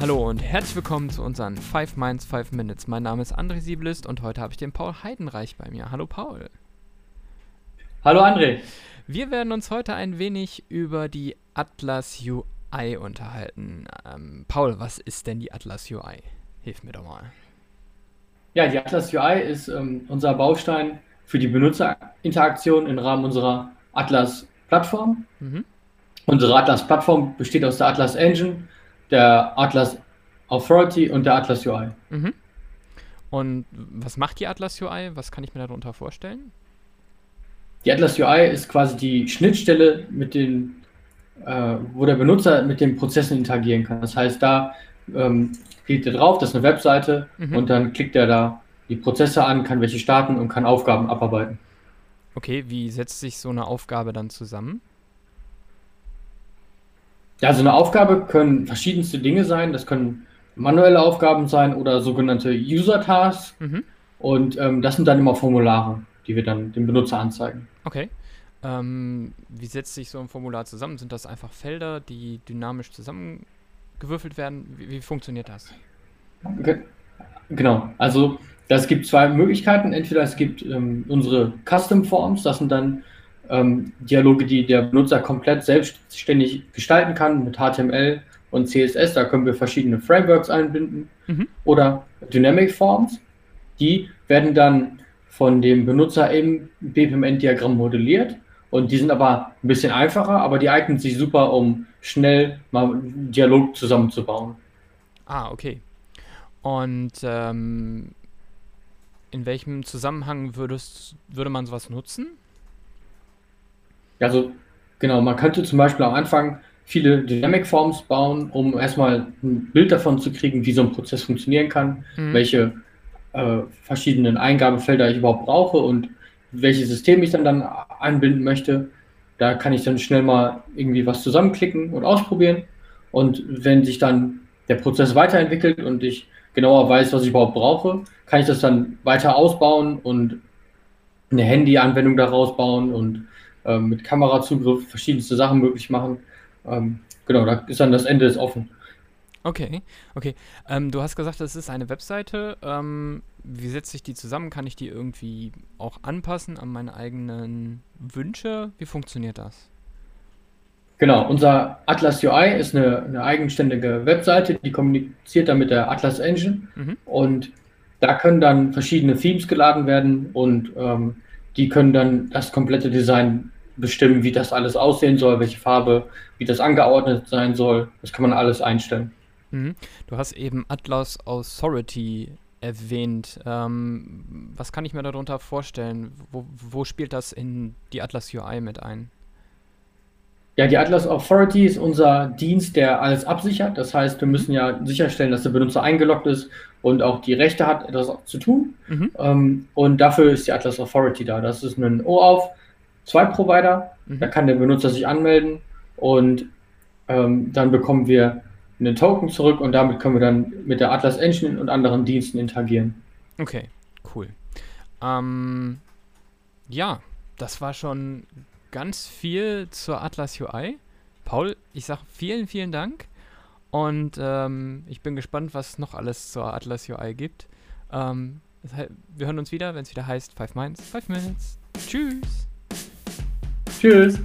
Hallo und herzlich willkommen zu unseren 5 Minds 5 Minutes. Mein Name ist André Siebelist und heute habe ich den Paul Heidenreich bei mir. Hallo Paul. Hallo André. Wir werden uns heute ein wenig über die Atlas UI unterhalten. Ähm, Paul, was ist denn die Atlas UI? Hilf mir doch mal. Ja, die Atlas UI ist ähm, unser Baustein für die Benutzerinteraktion im Rahmen unserer Atlas-Plattform. Mhm. Unsere Atlas-Plattform besteht aus der Atlas Engine, der Atlas Authority und der Atlas UI. Mhm. Und was macht die Atlas UI? Was kann ich mir darunter vorstellen? Die Atlas UI ist quasi die Schnittstelle, mit den, äh, wo der Benutzer mit den Prozessen interagieren kann. Das heißt, da ähm, klickt er drauf, das ist eine Webseite mhm. und dann klickt er da die Prozesse an, kann welche starten und kann Aufgaben abarbeiten. Okay, wie setzt sich so eine Aufgabe dann zusammen? Ja, so eine Aufgabe können verschiedenste Dinge sein. Das können manuelle Aufgaben sein oder sogenannte User-Tasks. Mhm. Und ähm, das sind dann immer Formulare, die wir dann dem Benutzer anzeigen. Okay. Ähm, wie setzt sich so ein Formular zusammen? Sind das einfach Felder, die dynamisch zusammengewürfelt werden? Wie, wie funktioniert das? Okay. Genau. Also es gibt zwei Möglichkeiten. Entweder es gibt ähm, unsere Custom Forms, das sind dann ähm, Dialoge, die der Benutzer komplett selbstständig gestalten kann mit HTML und CSS. Da können wir verschiedene Frameworks einbinden. Mhm. Oder Dynamic Forms, die werden dann von dem Benutzer im BPMN-Diagramm modelliert. Und die sind aber ein bisschen einfacher, aber die eignen sich super, um schnell mal einen Dialog zusammenzubauen. Ah, okay. Und ähm, in welchem Zusammenhang würdest, würde man sowas nutzen? Also genau, man könnte zum Beispiel am Anfang viele Dynamic Forms bauen, um erstmal ein Bild davon zu kriegen, wie so ein Prozess funktionieren kann, mhm. welche äh, verschiedenen Eingabefelder ich überhaupt brauche und welches System ich dann, dann einbinden möchte. Da kann ich dann schnell mal irgendwie was zusammenklicken und ausprobieren. Und wenn sich dann der Prozess weiterentwickelt und ich genauer weiß, was ich überhaupt brauche, kann ich das dann weiter ausbauen und eine Handy-Anwendung daraus bauen und ähm, mit Kamerazugriff verschiedenste Sachen möglich machen. Ähm, genau, da ist dann das Ende ist offen. Okay, okay. Ähm, du hast gesagt, das ist eine Webseite. Ähm, wie setzt sich die zusammen? Kann ich die irgendwie auch anpassen an meine eigenen Wünsche? Wie funktioniert das? Genau, unser Atlas UI ist eine, eine eigenständige Webseite, die kommuniziert dann mit der Atlas Engine mhm. und da können dann verschiedene Themes geladen werden und ähm, die können dann das komplette Design bestimmen, wie das alles aussehen soll, welche Farbe, wie das angeordnet sein soll. Das kann man alles einstellen. Mhm. Du hast eben Atlas Authority erwähnt. Ähm, was kann ich mir darunter vorstellen? Wo, wo, spielt das in die Atlas UI mit ein? Ja, die Atlas Authority ist unser Dienst, der alles absichert. Das heißt, wir müssen ja sicherstellen, dass der Benutzer eingeloggt ist und auch die Rechte hat, etwas zu tun. Mhm. Ähm, und dafür ist die Atlas Authority da. Das ist ein OAuth zwei Provider. Mhm. Da kann der Benutzer sich anmelden und ähm, dann bekommen wir einen Token zurück und damit können wir dann mit der Atlas Engine und anderen Diensten interagieren. Okay, cool. Ähm, ja, das war schon ganz viel zur Atlas UI. Paul, ich sage vielen, vielen Dank und ähm, ich bin gespannt, was es noch alles zur Atlas UI gibt. Ähm, wir hören uns wieder, wenn es wieder heißt 5 Minds, 5 Minutes. Tschüss! Tschüss.